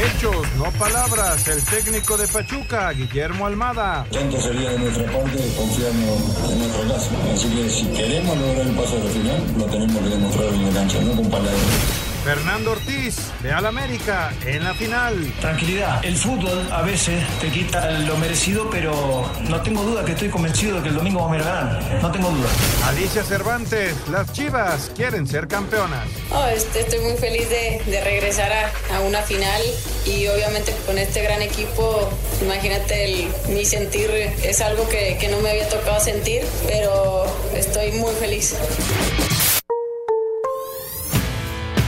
Hechos, no palabras. El técnico de Pachuca, Guillermo Almada. Tonto sería de nuestra parte confiarnos en nuestro caso. Así que si queremos lograr el paso la final, lo tenemos que demostrar en la cancha, no con palabras. Fernando Ortiz, de Al América, en la final. Tranquilidad. El fútbol a veces te quita lo merecido, pero no tengo duda que estoy convencido de que el domingo vamos a ganar. No tengo duda. Alicia Cervantes, las Chivas quieren ser campeonas. Oh, este, estoy muy feliz de, de regresar a, a, una final y obviamente con este gran equipo, imagínate, el, mi sentir es algo que, que no me había tocado sentir, pero estoy muy feliz.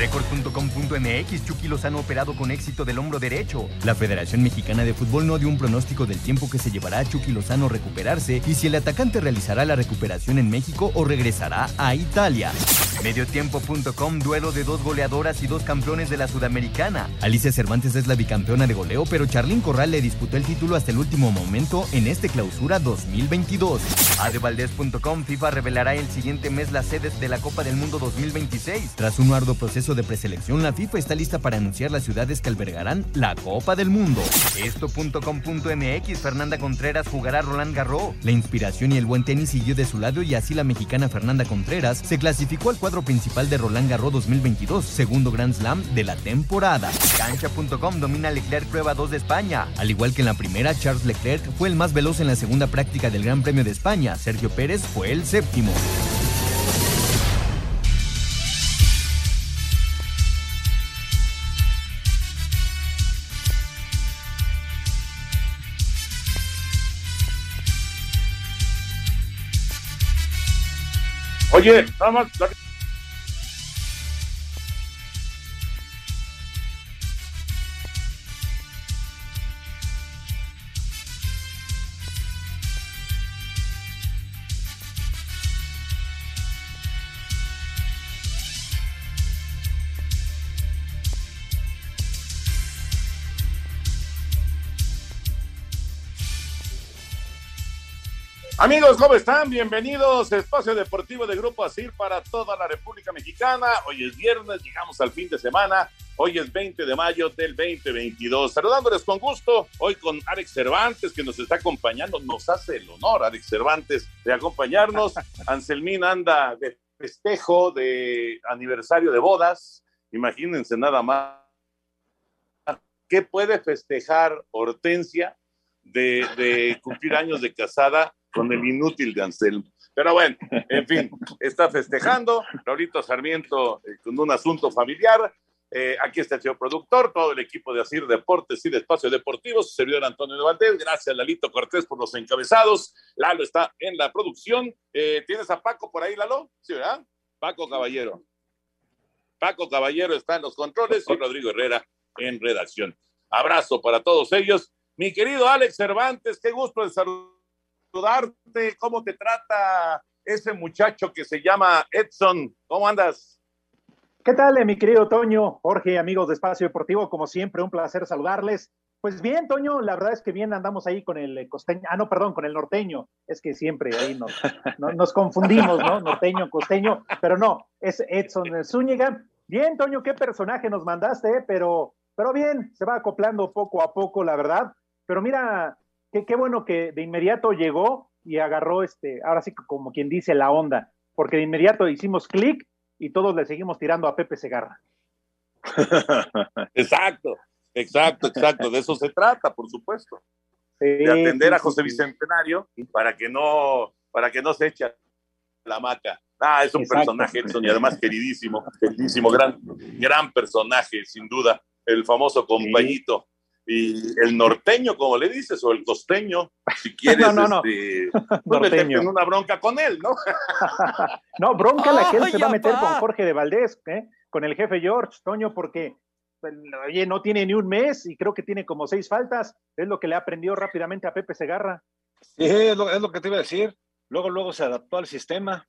Record.com.mx Chucky Lozano operado con éxito del hombro derecho. La Federación Mexicana de Fútbol no dio un pronóstico del tiempo que se llevará a Chucky Lozano recuperarse y si el atacante realizará la recuperación en México o regresará a Italia. Mediotiempo.com duelo de dos goleadoras y dos campeones de la Sudamericana. Alicia Cervantes es la bicampeona de goleo, pero Charlín Corral le disputó el título hasta el último momento en este clausura 2022. Adevaldez.com FIFA revelará el siguiente mes las sedes de la Copa del Mundo 2026. Tras un arduo proceso de preselección, la FIFA está lista para anunciar las ciudades que albergarán la Copa del Mundo. Esto.com.mx Fernanda Contreras jugará Roland Garros. La inspiración y el buen tenis siguió de su lado y así la mexicana Fernanda Contreras se clasificó al cuadro principal de Roland Garros 2022, segundo Grand Slam de la temporada. Cancha.com domina Leclerc prueba 2 de España. Al igual que en la primera, Charles Leclerc fue el más veloz en la segunda práctica del Gran Premio de España. Sergio Pérez fue el séptimo. Oye, nada más. Amigos, ¿cómo están? Bienvenidos a Espacio Deportivo de Grupo ASIR para toda la República Mexicana. Hoy es viernes, llegamos al fin de semana. Hoy es 20 de mayo del 2022. Saludándoles con gusto, hoy con Alex Cervantes, que nos está acompañando. Nos hace el honor, Alex Cervantes, de acompañarnos. Anselmín anda de festejo, de aniversario de bodas. Imagínense nada más. ¿Qué puede festejar Hortensia de, de cumplir años de casada con el inútil de Anselmo. Pero bueno, en fin, está festejando. Raulito Sarmiento eh, con un asunto familiar. Eh, aquí está el señor productor, todo el equipo de Asir Deportes y de Espacio Deportivo, su servidor Antonio de Valdés. Gracias, Lalito Cortés, por los encabezados. Lalo está en la producción. Eh, ¿Tienes a Paco por ahí, Lalo? Sí, ¿verdad? Paco Caballero. Paco Caballero está en los controles y Rodrigo Herrera en redacción. Abrazo para todos ellos. Mi querido Alex Cervantes, qué gusto de saludar saludarte. ¿Cómo te trata ese muchacho que se llama Edson? ¿Cómo andas? ¿Qué tal, eh, mi querido Toño? Jorge, amigos de Espacio Deportivo, como siempre, un placer saludarles. Pues bien, Toño, la verdad es que bien andamos ahí con el costeño, ah, no, perdón, con el norteño. Es que siempre ahí nos, nos confundimos, ¿no? Norteño, costeño, pero no, es Edson Zúñiga. Bien, Toño, qué personaje nos mandaste, eh? pero, pero bien, se va acoplando poco a poco, la verdad. Pero mira, qué, qué bueno que de inmediato llegó y agarró este, ahora sí como quien dice la onda, porque de inmediato hicimos clic y todos le seguimos tirando a Pepe Segarra. exacto, exacto, exacto. De eso se trata, por supuesto. de atender a José Bicentenario para que no, para que no se eche la maca. Ah, es un personaje, Edson, y además queridísimo, queridísimo, gran, gran personaje, sin duda, el famoso compañito. Y el norteño, como le dices, o el costeño, si quieres, no, no, Este, pues en una bronca con él, ¿no? no, bronca la que él se va a meter con Jorge de Valdés, ¿eh? con el jefe George, Toño, porque pues, oye, no tiene ni un mes y creo que tiene como seis faltas. Es lo que le aprendió rápidamente a Pepe Segarra. Sí, es lo, es lo que te iba a decir. Luego, luego se adaptó al sistema.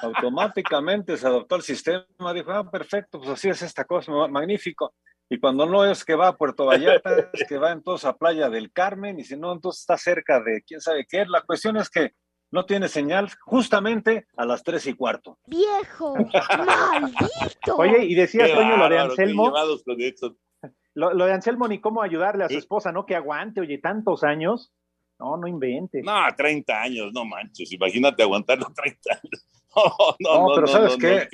Automáticamente se adaptó al sistema, dijo, ah, perfecto, pues así es esta cosa, magnífico. Y cuando no es que va a Puerto Vallarta, es que va entonces a Playa del Carmen, y si no, entonces está cerca de quién sabe qué. La cuestión es que no tiene señal justamente a las tres y cuarto. ¡Viejo! ¡Maldito! Oye, y decías, Toño, lo de Anselmo. Lo, lo, de Anselmo, ni cómo ayudarle a su esposa, ¿no? Que aguante, oye, tantos años. No, no invente. No, 30 años, no manches. Imagínate aguantar los 30 años. No, no, no, pero ¿sabes qué?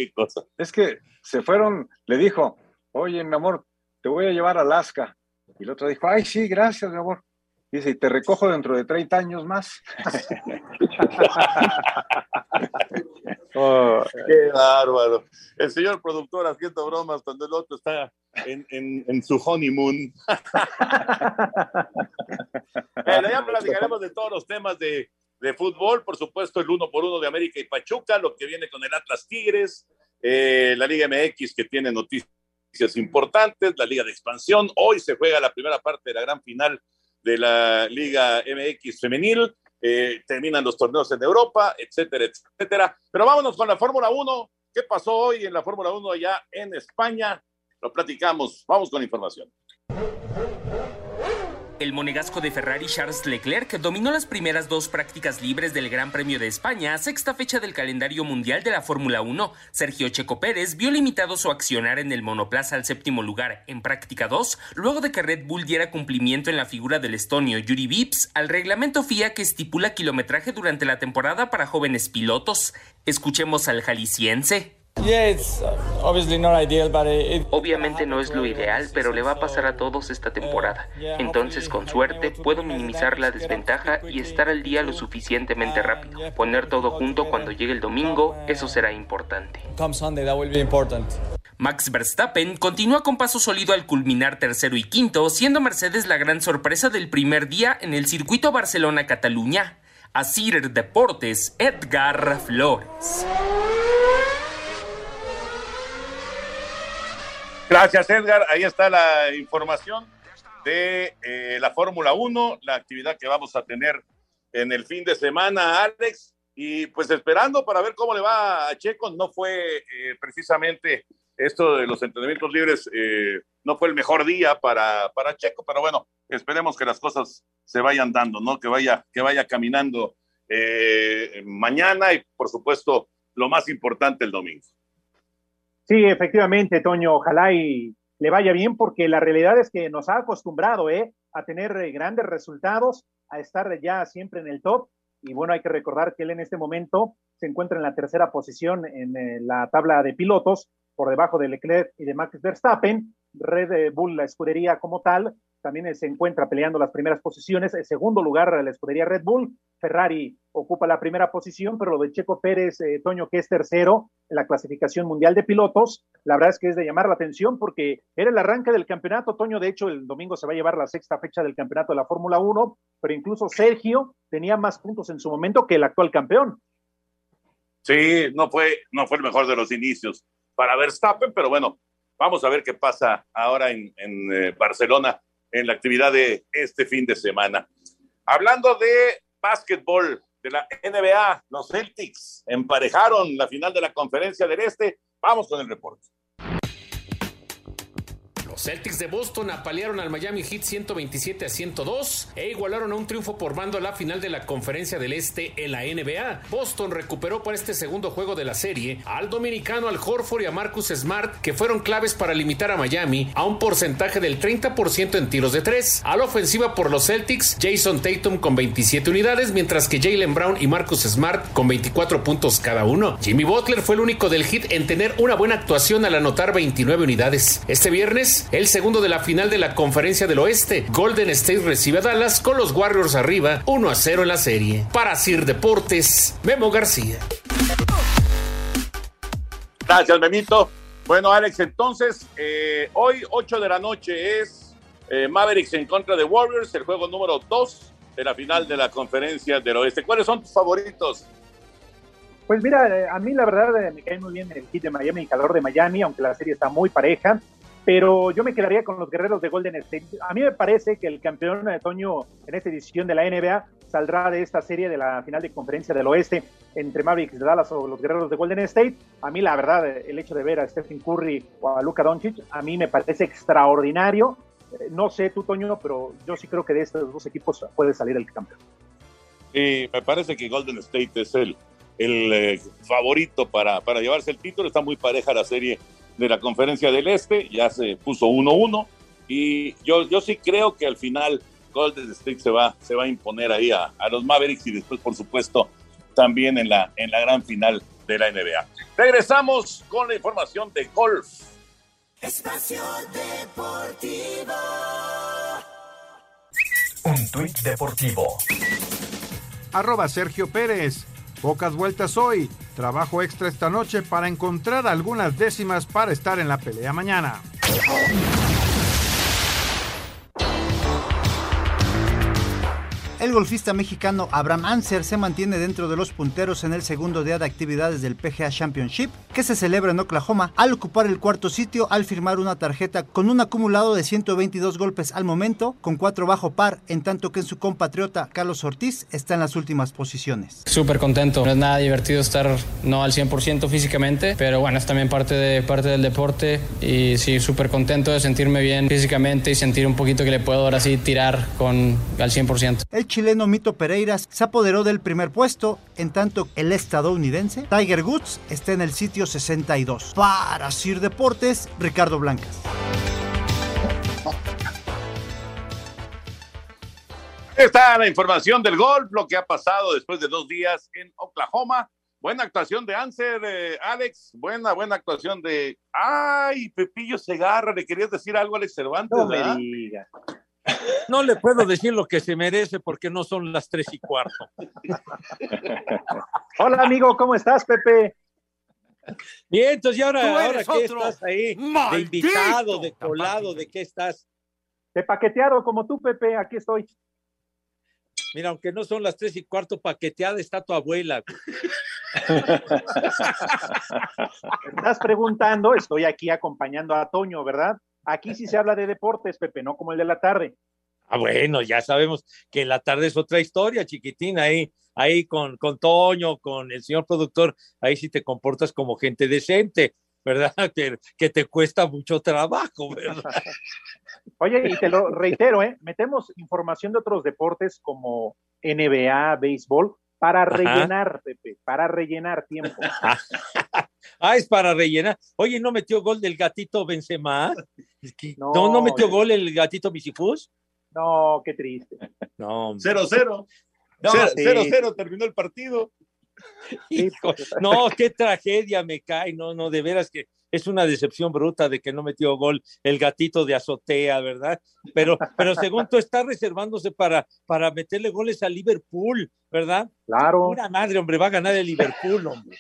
Es que se fueron, le dijo, oye, mi amor, te voy a llevar a Alaska. Y el otro dijo, ay, sí, gracias, mi amor. Dice, y te recojo dentro de 30 años más. oh, qué bárbaro. El señor productor haciendo bromas cuando el otro está en, en, en su honeymoon. bueno, ya platicaremos de todos los temas de, de, fútbol, por supuesto, el uno por uno de América y Pachuca, lo que viene con el Atlas Tigres, eh, la Liga MX que tiene noticias importantes, la Liga de Expansión. Hoy se juega la primera parte de la gran final de la Liga MX femenil. Eh, terminan los torneos en Europa, etcétera, etcétera. Pero vámonos con la Fórmula 1. ¿Qué pasó hoy en la Fórmula 1 allá en España? Lo platicamos. Vamos con información. El monegasco de Ferrari Charles Leclerc dominó las primeras dos prácticas libres del Gran Premio de España, sexta fecha del calendario mundial de la Fórmula 1. Sergio Checo Pérez vio limitado su accionar en el monoplaza al séptimo lugar en práctica 2, luego de que Red Bull diera cumplimiento en la figura del estonio Yuri Vips al reglamento FIA que estipula kilometraje durante la temporada para jóvenes pilotos. Escuchemos al jalisciense. Obviamente no es lo ideal, pero le va a pasar a todos esta temporada. Entonces, con suerte, puedo minimizar la desventaja y estar al día lo suficientemente rápido. Poner todo junto cuando llegue el domingo, eso será importante. Max Verstappen continúa con paso sólido al culminar tercero y quinto, siendo Mercedes la gran sorpresa del primer día en el circuito Barcelona-Cataluña. Asir Deportes, Edgar Flores. Gracias, Edgar. Ahí está la información de eh, la Fórmula 1, la actividad que vamos a tener en el fin de semana, Alex. Y pues esperando para ver cómo le va a Checo. No fue eh, precisamente esto de los entrenamientos libres, eh, no fue el mejor día para, para Checo, pero bueno, esperemos que las cosas se vayan dando, ¿no? Que vaya, que vaya caminando mañana y por supuesto lo más importante el domingo. Sí, efectivamente, Toño, ojalá y le vaya bien porque la realidad es que nos ha acostumbrado ¿eh? a tener eh, grandes resultados, a estar ya siempre en el top. Y bueno, hay que recordar que él en este momento se encuentra en la tercera posición en eh, la tabla de pilotos, por debajo de Leclerc y de Max Verstappen. Red Bull, la escudería como tal, también se encuentra peleando las primeras posiciones. En segundo lugar, la escudería Red Bull. Ferrari ocupa la primera posición, pero lo de Checo Pérez, eh, Toño, que es tercero en la clasificación mundial de pilotos, la verdad es que es de llamar la atención porque era el arranque del campeonato. Toño, de hecho, el domingo se va a llevar la sexta fecha del campeonato de la Fórmula 1, pero incluso Sergio tenía más puntos en su momento que el actual campeón. Sí, no fue, no fue el mejor de los inicios para Verstappen, pero bueno, vamos a ver qué pasa ahora en, eh, Barcelona en la actividad de este fin de semana. Hablando de básquetbol de la NBA, los Celtics emparejaron la final de la conferencia del Este. Vamos con el reporte. Los Celtics de Boston apalearon al Miami Heat 127 a 102 e igualaron a un triunfo por mando a la final de la Conferencia del Este en la NBA. Boston recuperó para este segundo juego de la serie al dominicano Al Horford y a Marcus Smart, que fueron claves para limitar a Miami a un porcentaje del 30% en tiros de tres. A la ofensiva por los Celtics, Jason Tatum con 27 unidades, mientras que Jalen Brown y Marcus Smart con 24 puntos cada uno. Jimmy Butler fue el único del hit en tener una buena actuación al anotar 29 unidades. Este viernes, el segundo de la final de la Conferencia del Oeste, Golden State recibe a Dallas con los Warriors arriba 1 a 0 en la serie. Para Sir Deportes, Memo García. Gracias, Memito. Bueno, Alex, entonces, eh, hoy 8 de la noche es eh, Mavericks en contra de Warriors, el juego número 2 de la final de la conferencia del oeste. ¿Cuáles son tus favoritos? Pues mira, eh, a mí la verdad me cae muy bien el hit de Miami, el calor de Miami, aunque la serie está muy pareja, pero yo me quedaría con los guerreros de Golden State. A mí me parece que el campeón de otoño en esta edición de la NBA saldrá de esta serie de la final de conferencia del oeste entre Mavericks de Dallas o los guerreros de Golden State. A mí la verdad, el hecho de ver a Stephen Curry o a Luka Doncic, a mí me parece extraordinario. No sé tú, Toño, pero yo sí creo que de estos dos equipos puede salir el campeón. Sí, me parece que Golden State es el, eh, favorito para llevarse el título. Está muy pareja la serie de la conferencia del Este, ya se puso 1-1 y yo, yo sí creo que al final Golden State se va, se va a imponer ahí a, a, los Mavericks y después, por supuesto, también en la, en la gran final de la NBA. Regresamos con la información de golf. Espacio Deportivo. Un tuit deportivo. Arroba Sergio Pérez. Pocas vueltas hoy. Trabajo extra esta noche para encontrar algunas décimas para estar en la pelea mañana. El golfista mexicano Abraham Anser se mantiene dentro de los punteros en el segundo día de actividades del PGA Championship, que se celebra en Oklahoma, al ocupar el cuarto sitio al firmar una tarjeta con un acumulado de 122 golpes al momento, con cuatro bajo par, en tanto que en su compatriota Carlos Ortiz está en las últimas posiciones. Súper contento, no es nada divertido estar no al 100% físicamente, pero bueno, es también parte, de, parte del deporte y sí, súper contento de sentirme bien físicamente y sentir un poquito que le puedo ahora sí tirar con al 100%. El chileno Mito Pereiras se apoderó del primer puesto, en tanto el estadounidense Tiger Woods está en el sitio 62. Para Sir Deportes, Ricardo Blancas. Está la información del golf, lo que ha pasado después de dos días en Oklahoma. Buena actuación de Anser, eh, Alex. Buena, buena actuación de. ¡Ay, Pepillo Segarra! ¿Le querías decir algo a Alex Cervantes? No me diga. No le puedo decir lo que se merece porque no son las tres y cuarto. Hola, amigo, ¿cómo estás, Pepe? Bien, entonces, ¿y ahora, ahora qué estás ahí? ¿De invitado, de colado, de qué estás? De paqueteado como tú, Pepe, aquí estoy. Mira, aunque no son las tres y cuarto, paqueteada está tu abuela. Estás preguntando, estoy aquí acompañando a Toño, ¿verdad? Aquí sí se habla de deportes, Pepe, no como el de la tarde. Ah, bueno, ya sabemos que la tarde es otra historia, chiquitín, ahí, ahí con, con Toño, con el señor productor, ahí sí te comportas como gente decente, ¿verdad? Que, que te cuesta mucho trabajo, ¿verdad? Oye, y te lo reitero, ¿eh? Metemos información de otros deportes como NBA, béisbol, para rellenar, Ajá. Pepe, para rellenar tiempo. ah, es para rellenar. Oye, ¿no metió gol del gatito Benzema? No, no, ¿no metió gol el gatito Misifus? No, qué triste. No, 0-0. 0-0 terminó el partido. Hijo, no, qué tragedia me cae. No, no, de veras que es una decepción bruta de que no metió gol el gatito de azotea, ¿verdad? Pero, pero según tú está reservándose para, para meterle goles a Liverpool, ¿verdad? Claro. Una madre, hombre, va a ganar el Liverpool, hombre.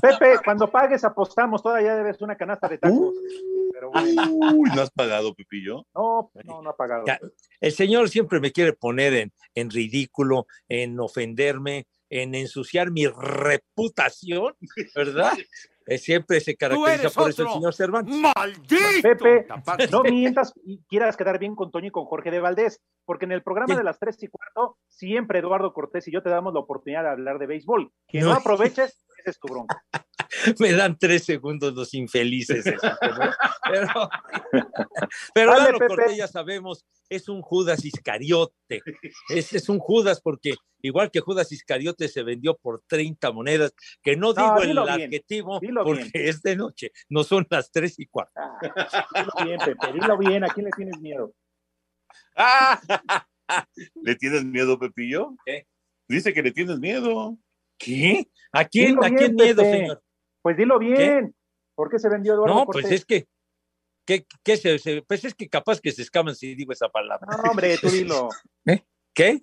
Pepe, cuando pagues apostamos, todavía debes una canasta de tacos. Uh, pero bueno. Uy, ¿no has pagado, Pepillo? No, no, no ha pagado. Ya, el señor siempre me quiere poner en, en ridículo, en ofenderme, en ensuciar mi reputación, ¿verdad? siempre se caracteriza por eso el señor Cervantes. ¡Maldito! Pepe, no mientas y quieras quedar bien con Toño y con Jorge de Valdés, porque en el programa de las tres y cuarto, siempre Eduardo Cortés y yo te damos la oportunidad de hablar de béisbol. Que no, no aproveches, es tu bronca. Me dan tres segundos los infelices. esos, ¿no? Pero, pero Dale, Lalo Pepe. Cortés, ya sabemos, es un Judas Iscariote. Ese es un Judas porque igual que Judas Iscariote se vendió por 30 monedas, que no No, digo el bien, adjetivo dilo porque bien. es de noche, no son las tres y cuarto. Dilo bien, Pepe, dilo bien, ¿a quién le tienes miedo? Ah, ¿Le tienes miedo, Pepillo? ¿Qué? Dice que le tienes miedo. ¿Qué? ¿A quién, Dilo ¿a bien, quién miedo, Pepe. señor? Pues dilo bien. ¿Por qué se vendió Eduardo No, Cortés? pues es que, que, que se, se- pues es que capaz que se escaman si digo esa palabra. No, hombre, tú dilo. ¿Qué?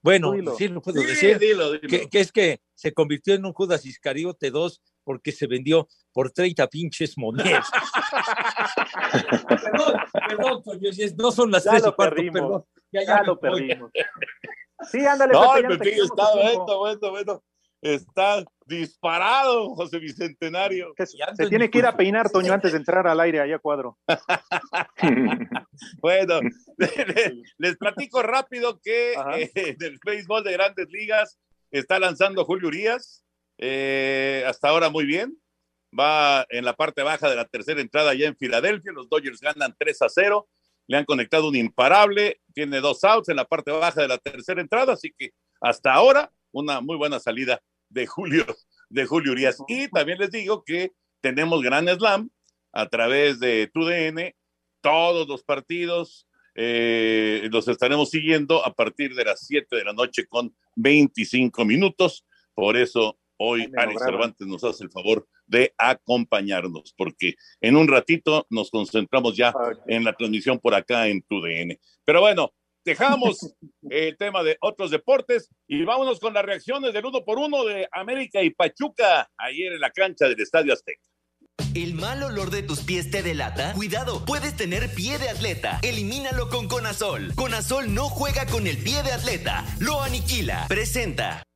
Bueno, sí lo puedo Sí, decir. dilo, dilo. Que, que es que se convirtió en un Judas Iscariote 2 porque se vendió por 30 pinches monedas. perdón, perdón, Toño, no son las Ya tres lo y cuarto, perdimos. perdón. Ya, Ya lo voy. perdimos. Sí, ándale, No, Pepe, el Pepillo quitamos está bueno, bueno, bueno. Está disparado, José Bicentenario. Se en tiene que ir a peinar, Toño, antes de entrar al aire allá a cuadro. Bueno, les platico rápido que Ajá. eh, del béisbol de grandes ligas está lanzando Julio Urias. eh, hasta ahora muy bien. Va en la parte baja de la tercera entrada ya en Filadelfia. Los Dodgers ganan 3 a 0. Le han conectado un imparable. Tiene dos outs en la parte baja de la tercera entrada. Así que hasta ahora una muy buena salida de Julio, de Julio Urias. Y también les digo que tenemos gran slam a través de TUDN todos los partidos. eh, los estaremos siguiendo a partir de las 7 de la noche con 25 minutos. Por eso hoy Alex. Cervantes nos hace el favor de acompañarnos, porque en un ratito nos concentramos ya en la transmisión por acá en TUDN. Pero bueno, dejamos el tema de otros deportes y vámonos con las reacciones del uno por uno de América y Pachuca ayer en la cancha del Estadio Azteca. ¿El mal olor de tus pies te delata? Cuidado, puedes tener pie de atleta. Elimínalo con Conazol. Conazol no juega con el pie de atleta, lo aniquila. Presenta.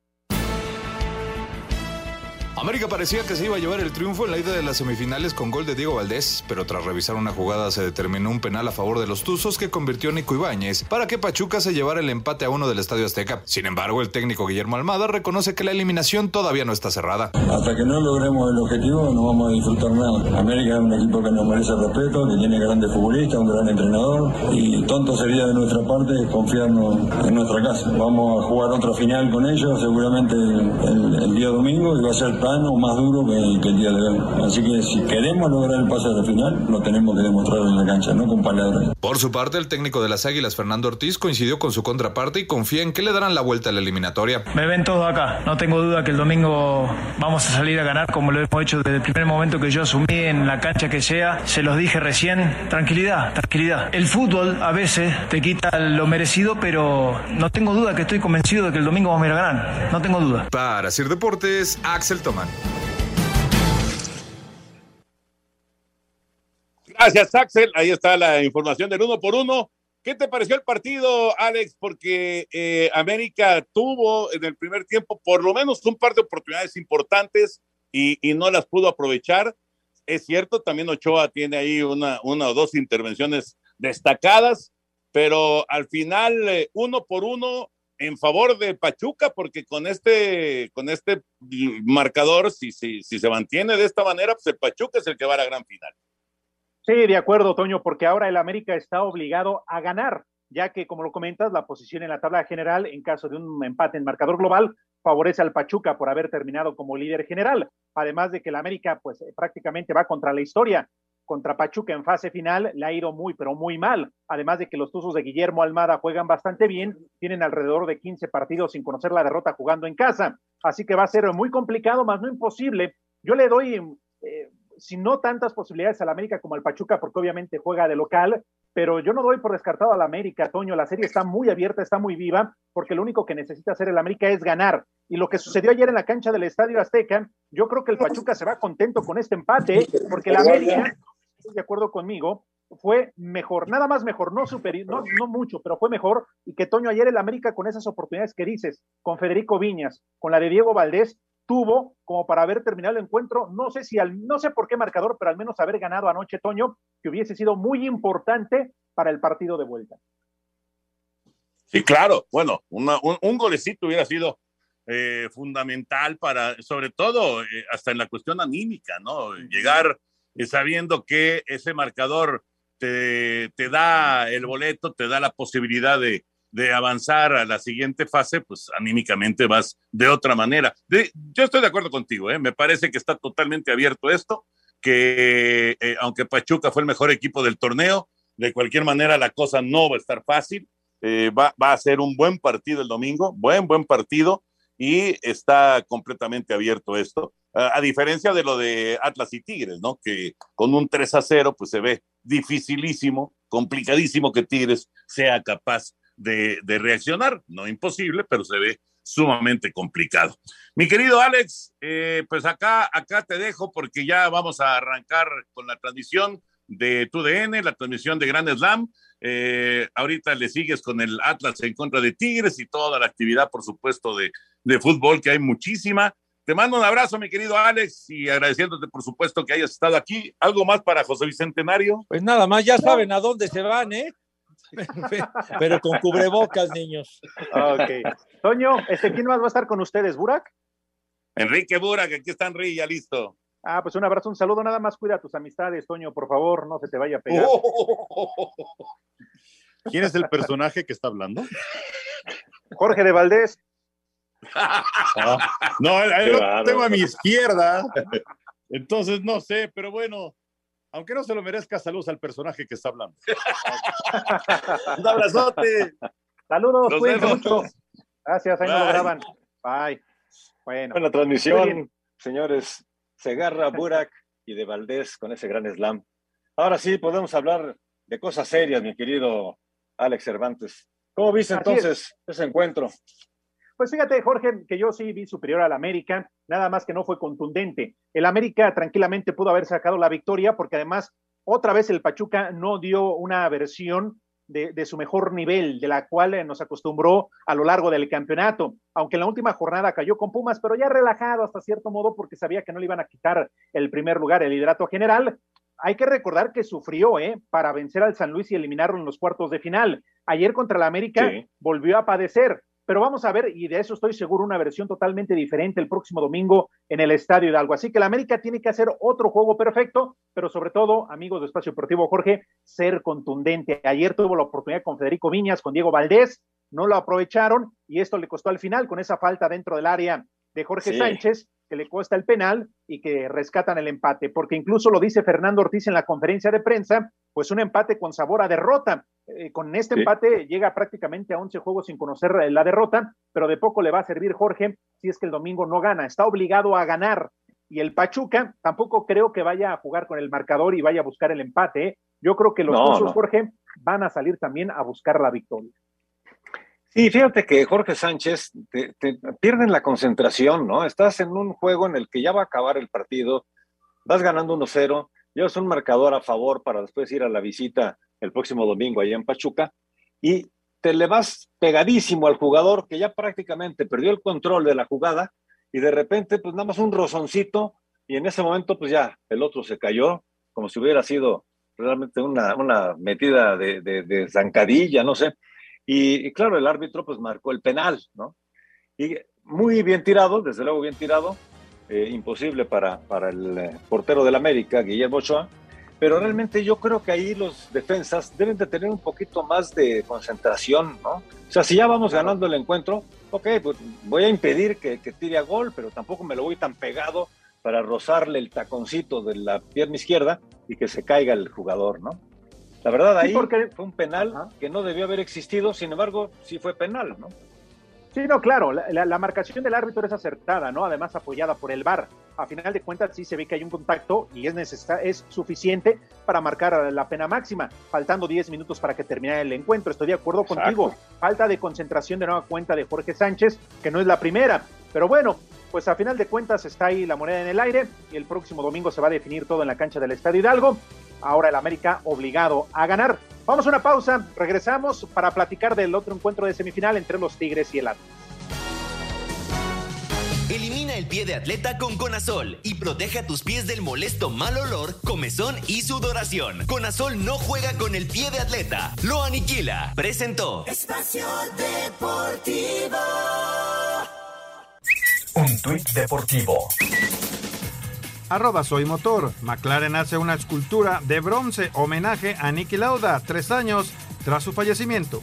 América parecía que se iba a llevar el triunfo en la ida de las semifinales con gol de Diego Valdés, pero tras revisar una jugada se determinó un penal a favor de los Tuzos que convirtió Nico Ibáñez para que Pachuca se llevara el empate a uno del Estadio Azteca. Sin embargo, el técnico Guillermo Almada reconoce que la eliminación todavía no está cerrada. Hasta que no logremos el objetivo no vamos a disfrutar nada. América es un equipo que nos merece respeto, que tiene grandes futbolistas, un gran entrenador y tonto sería de nuestra parte confiarnos en nuestra casa. Vamos a jugar otra final con ellos seguramente el, el día domingo y va a ser más duro que, que el día de hoy. Así que si queremos lograr el pase a la final, lo tenemos que demostrar en la cancha, no con palabras. Por su parte, el técnico de las Águilas, Fernando Ortiz, coincidió con su contraparte y confía en que le darán la vuelta a la eliminatoria. Me ven todos acá. No tengo duda que el domingo vamos a salir a ganar como lo hemos hecho desde el primer momento que yo asumí en la cancha que sea. Se los dije recién. Tranquilidad, tranquilidad. El fútbol a veces te quita lo merecido, pero no tengo duda que estoy convencido de que el domingo vamos a ir a ganar. No tengo duda. Para Sir Deportes, Axel Gracias, Axel. Ahí está la información del uno por uno. ¿Qué te pareció el partido, Alex? Porque eh, América tuvo en el primer tiempo por lo menos un par de oportunidades importantes y, no las pudo aprovechar. Es cierto, también Ochoa tiene ahí una, una o dos intervenciones destacadas, pero al final eh, uno por uno en favor de Pachuca, porque con este, con este marcador, si, si, si se mantiene de esta manera, pues el Pachuca es el que va a la gran final. Sí, de acuerdo, Toño, porque ahora el América está obligado a ganar, ya que, como lo comentas, la posición en la tabla general, en caso de un empate en marcador global, favorece al Pachuca por haber terminado como líder general. Además de que el América, pues eh, prácticamente va contra la historia. Contra Pachuca en fase final le ha ido muy, pero muy mal. Además de que los Tuzos de Guillermo Almada juegan bastante bien, tienen alrededor de 15 partidos sin conocer la derrota jugando en casa. Así que va a ser muy complicado, más no imposible. Yo le doy eh, si no tantas posibilidades al América como al Pachuca, porque obviamente juega de local, pero yo no doy por descartado al América, Toño. La serie está muy abierta, está muy viva, porque lo único que necesita hacer el América es ganar. Y lo que sucedió ayer en la cancha del Estadio Azteca, yo creo que el Pachuca se va contento con este empate, porque el América, de acuerdo conmigo, fue mejor, nada más mejor, no superior, no, no mucho, pero fue mejor. Y que Toño ayer el América con esas oportunidades que dices, con Federico Viñas, con la de Diego Valdés, tuvo como para haber terminado el encuentro, no sé si al, no sé por qué marcador, pero al menos haber ganado anoche Toño, que hubiese sido muy importante para el partido de vuelta. Sí, claro. Bueno, una, un, un, golecito hubiera sido eh, fundamental para, sobre todo, eh, hasta en la cuestión anímica, ¿no? Llegar sabiendo que ese marcador te, te, da el boleto, te da la posibilidad de, de, avanzar a la siguiente fase, pues anímicamente vas de otra manera. Yo estoy de acuerdo contigo, ¿eh? me parece que está totalmente abierto esto, que eh, aunque Pachuca fue el mejor equipo del torneo, de cualquier manera la cosa no va a estar fácil. Eh, va, va, a ser un buen partido el domingo, buen, buen partido, y está completamente abierto esto. A, a diferencia de lo de Atlas y Tigres, ¿no? Que con un 3 a 0, pues se ve dificilísimo, complicadísimo que Tigres sea capaz de, reaccionar. No imposible, pero se ve sumamente complicado. Mi querido Alex, eh, pues acá, acá te dejo porque ya vamos a arrancar con la transmisión de TUDN, la transmisión de Grand Slam. Eh, ahorita le sigues con el Atlas en contra de Tigres y toda la actividad, por supuesto, de fútbol, que hay muchísima. Te mando un abrazo, mi querido Alex, y agradeciéndote, por supuesto, que hayas estado aquí. ¿Algo más para José Bicentenario? Pues nada más, ya saben a dónde se van, ¿eh? Pero con cubrebocas, niños. Ok. Toño, este, ¿quién más va a estar con ustedes? ¿Burak? Enrique Burak, aquí está Enrique, ya listo. Ah, pues un abrazo, un saludo, nada más cuida a tus amistades, Toño, por favor, no se te vaya a pegar. Oh. ¿Quién es el personaje que está hablando? Jorge de Valdés. Ah, no, ahí lo tengo a mi izquierda. Entonces no sé, pero bueno, aunque no se lo merezca, saludos al personaje que está hablando. un abrazote. Saludos, Nos cuídense mucho. Gracias, ahí Bye. no lo graban. Bye. Bueno. Buena transmisión, señores. Segarra, Burak y de Valdés con ese gran slam. Ahora sí, podemos hablar de cosas serias, mi querido Alex Cervantes. ¿Cómo viste entonces ese encuentro? Pues fíjate, Jorge, que yo sí vi superior al América, nada más que no fue contundente. El América tranquilamente pudo haber sacado la victoria porque además otra vez el Pachuca no dio una versión de, de, su mejor nivel, de la cual nos acostumbró a lo largo del campeonato, aunque en la última jornada cayó con Pumas, pero ya relajado hasta cierto modo porque sabía que no le iban a quitar el primer lugar, el liderato general. Hay que recordar que sufrió ¿eh? para vencer al San Luis y eliminarlo en los cuartos de final. Ayer contra el América sí. volvió a padecer, pero vamos a ver, y de eso estoy seguro, una versión totalmente diferente el próximo domingo en el Estadio Hidalgo. Así que la América tiene que hacer otro juego perfecto, pero sobre todo, amigos de Espacio Deportivo Jorge, ser contundente. Ayer tuvo la oportunidad con Federico Viñas, con Diego Valdés, no lo aprovecharon y esto le costó al final con esa falta dentro del área de Jorge sí. Sánchez, que le cuesta el penal y que rescatan el empate, porque incluso lo dice Fernando Ortiz en la conferencia de prensa, pues un empate con sabor a derrota. Eh, con este sí. empate llega prácticamente a 11 juegos sin conocer la derrota, pero de poco le va a servir Jorge si es que el domingo no gana. Está obligado a ganar. Y el Pachuca tampoco creo que vaya a jugar con el marcador y vaya a buscar el empate. ¿eh? Yo creo que los no, no. Jorge, van a salir también a buscar la victoria. Sí, fíjate que Jorge Sánchez te, te pierden la concentración, ¿no? Estás en un juego en el que ya va a acabar el partido, vas ganando 1-0, llevas un marcador a favor para después ir a la visita el próximo domingo allá en Pachuca y te le vas pegadísimo al jugador que ya prácticamente perdió el control de la jugada y de repente pues nada más un rozoncito y en ese momento pues ya el otro se cayó como si hubiera sido realmente una, una metida de, de, de zancadilla, no sé. Y, y, claro, el árbitro pues marcó el penal, ¿no? Y muy bien tirado, desde luego bien tirado, eh, imposible para, para el eh, portero del América, Guillermo Ochoa, pero realmente yo creo que ahí los defensas deben de tener un poquito más de concentración, ¿no? O sea, si ya vamos ganando el encuentro, ok, pues voy a impedir que, que tire a gol, pero tampoco me lo voy tan pegado para rozarle el taconcito de la pierna izquierda y que se caiga el jugador, ¿no? La verdad, ahí sí, porque... fue un penal Ajá. que no debió haber existido, sin embargo, sí fue penal, ¿no? Sí, no, claro, la, la, la, marcación del árbitro es acertada, ¿no? Además apoyada por el VAR. A final de cuentas sí se ve que hay un contacto y es, es suficiente para marcar la pena máxima, faltando 10 minutos para que termine el encuentro. Estoy de acuerdo Exacto. contigo. Falta de concentración de nueva cuenta de Jorge Sánchez, que no es la primera. Pero bueno, pues a final de cuentas está ahí la moneda en el aire y el próximo domingo se va a definir todo en la cancha del Estadio Hidalgo. Ahora el América obligado a ganar. Vamos a una pausa, regresamos para platicar del otro encuentro de semifinal entre los Tigres y el Atlas. Elimina el pie de atleta con Conazol y protege a tus pies del molesto mal olor, comezón y sudoración. Conazol no juega con el pie de atleta, lo aniquila. Presentó Espacio Deportivo. Un tuit deportivo. Arroba Soy Motor. McLaren hace una escultura de bronce homenaje a Nicky Lauda, tres años tras su fallecimiento.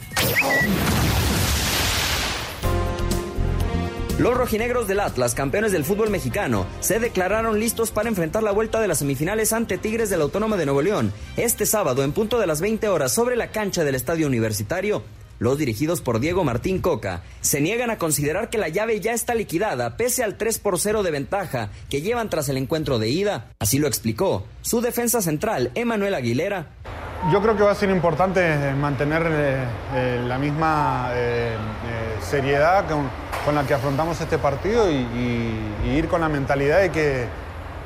Los rojinegros del Atlas, campeones del fútbol mexicano, se declararon listos para enfrentar la vuelta de las semifinales ante Tigres del Autónoma de Nuevo León este sábado en punto de las 20 horas sobre la cancha del Estadio Universitario. Los dirigidos por Diego Martín Coca se niegan a considerar que la llave ya está liquidada pese al 3 por 0 de ventaja que llevan tras el encuentro de ida. Así lo explicó su defensa central, Emanuel Aguilera. Yo creo que va a ser importante mantener eh, eh, la misma eh, seriedad con, la que afrontamos este partido y, ir con la mentalidad de que,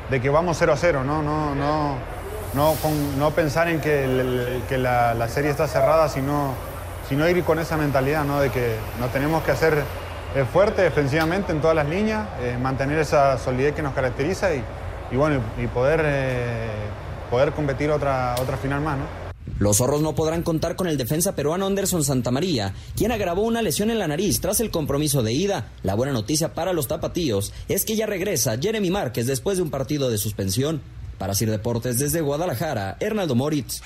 de que vamos 0 a 0, ¿no? no, no, no, no pensar en que la, la, serie está cerrada, sino, sino ir con esa mentalidad ¿no? de que nos tenemos que hacer fuerte defensivamente en todas las líneas, mantener esa solidez que nos caracteriza y, bueno, y poder, poder competir otra, otra final más. ¿no? Los zorros no podrán contar con el defensa peruano Anderson Santamaría, quien agravó una lesión en la nariz tras el compromiso de ida. La buena noticia para los tapatíos es que ya regresa Jeremy Márquez después de un partido de suspensión. Para Sir Deportes desde Guadalajara, Hernaldo Moritz.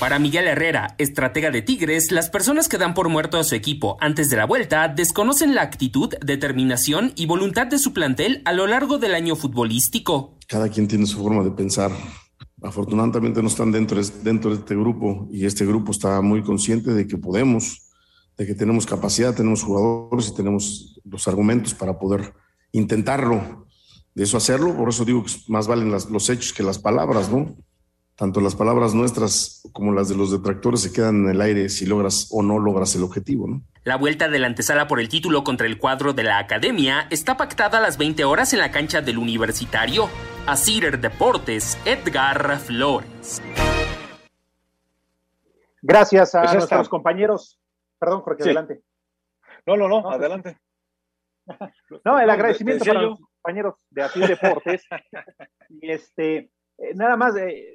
Para Miguel Herrera, estratega de Tigres, las personas que dan por muerto a su equipo antes de la vuelta desconocen la actitud, determinación y voluntad de su plantel a lo largo del año futbolístico. Cada quien tiene su forma de pensar afortunadamente no están dentro, de este grupo y este grupo está muy consciente de que podemos, de que tenemos capacidad, tenemos jugadores y tenemos los argumentos para poder intentarlo, de eso hacerlo. Por eso digo que más valen las, los hechos que las palabras, ¿no? Tanto las palabras nuestras como las de los detractores se quedan en el aire si logras o no logras el objetivo, ¿no? La vuelta de la antesala por el título contra el cuadro de la academia está pactada a las 20 horas en la cancha del Universitario. A Cider Deportes, Edgar Flores. Gracias a pues nuestros compañeros. Perdón, Jorge, sí. adelante. No, no, no, no adelante. No, el agradecimiento para los compañeros de Asir Deportes. y este, eh, nada más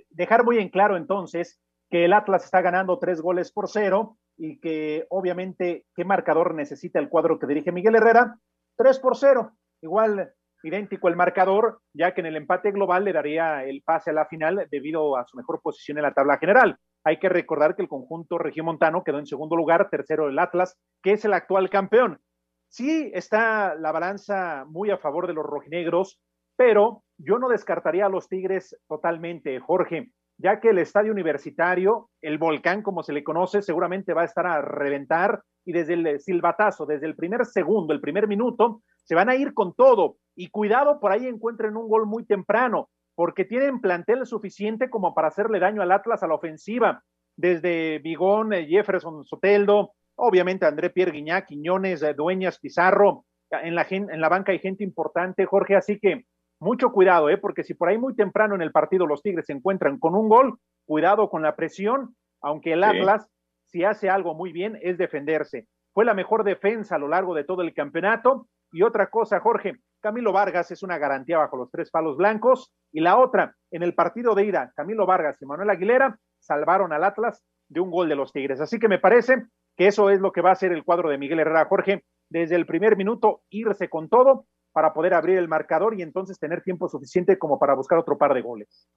dejar muy en claro entonces que el Atlas está ganando tres goles por cero y que obviamente qué marcador necesita el cuadro que dirige Miguel Herrera, tres por cero, igual idéntico el marcador, ya que en el empate global le daría el pase a la final debido a su mejor posición en la tabla general. Hay que recordar que el conjunto regiomontano quedó en segundo lugar, tercero el Atlas, que es el actual campeón. Sí está la balanza muy a favor de los rojinegros, pero yo no descartaría a los Tigres totalmente, Jorge, ya que el estadio universitario, el volcán como se le conoce, seguramente va a estar a reventar y desde el silbatazo, desde el primer segundo, el primer minuto, se van a ir con todo. Y cuidado, por ahí encuentren un gol muy temprano, porque tienen plantel suficiente como para hacerle daño al Atlas a la ofensiva. Desde Bigón, Jefferson Soteldo, obviamente André Pierre Guiñac, Quiñones, Dueñas, Pizarro, en la, en la banca hay gente importante, Jorge, así que mucho cuidado, ¿eh? porque si por ahí muy temprano en el partido los Tigres se encuentran con un gol, cuidado con la presión, aunque el Atlas, si hace algo muy bien, es defenderse. Fue la mejor defensa a lo largo de todo el campeonato. Y otra cosa, Jorge, Camilo Vargas es una garantía bajo los tres palos blancos. Y la otra, en el partido de ida, Camilo Vargas y Manuel Aguilera salvaron al Atlas de un gol de los Tigres. Así que me parece que eso es lo que va a ser el cuadro de Miguel Herrera. Jorge, desde el primer minuto, irse con todo para poder abrir el marcador y entonces tener tiempo suficiente como para buscar otro par de goles.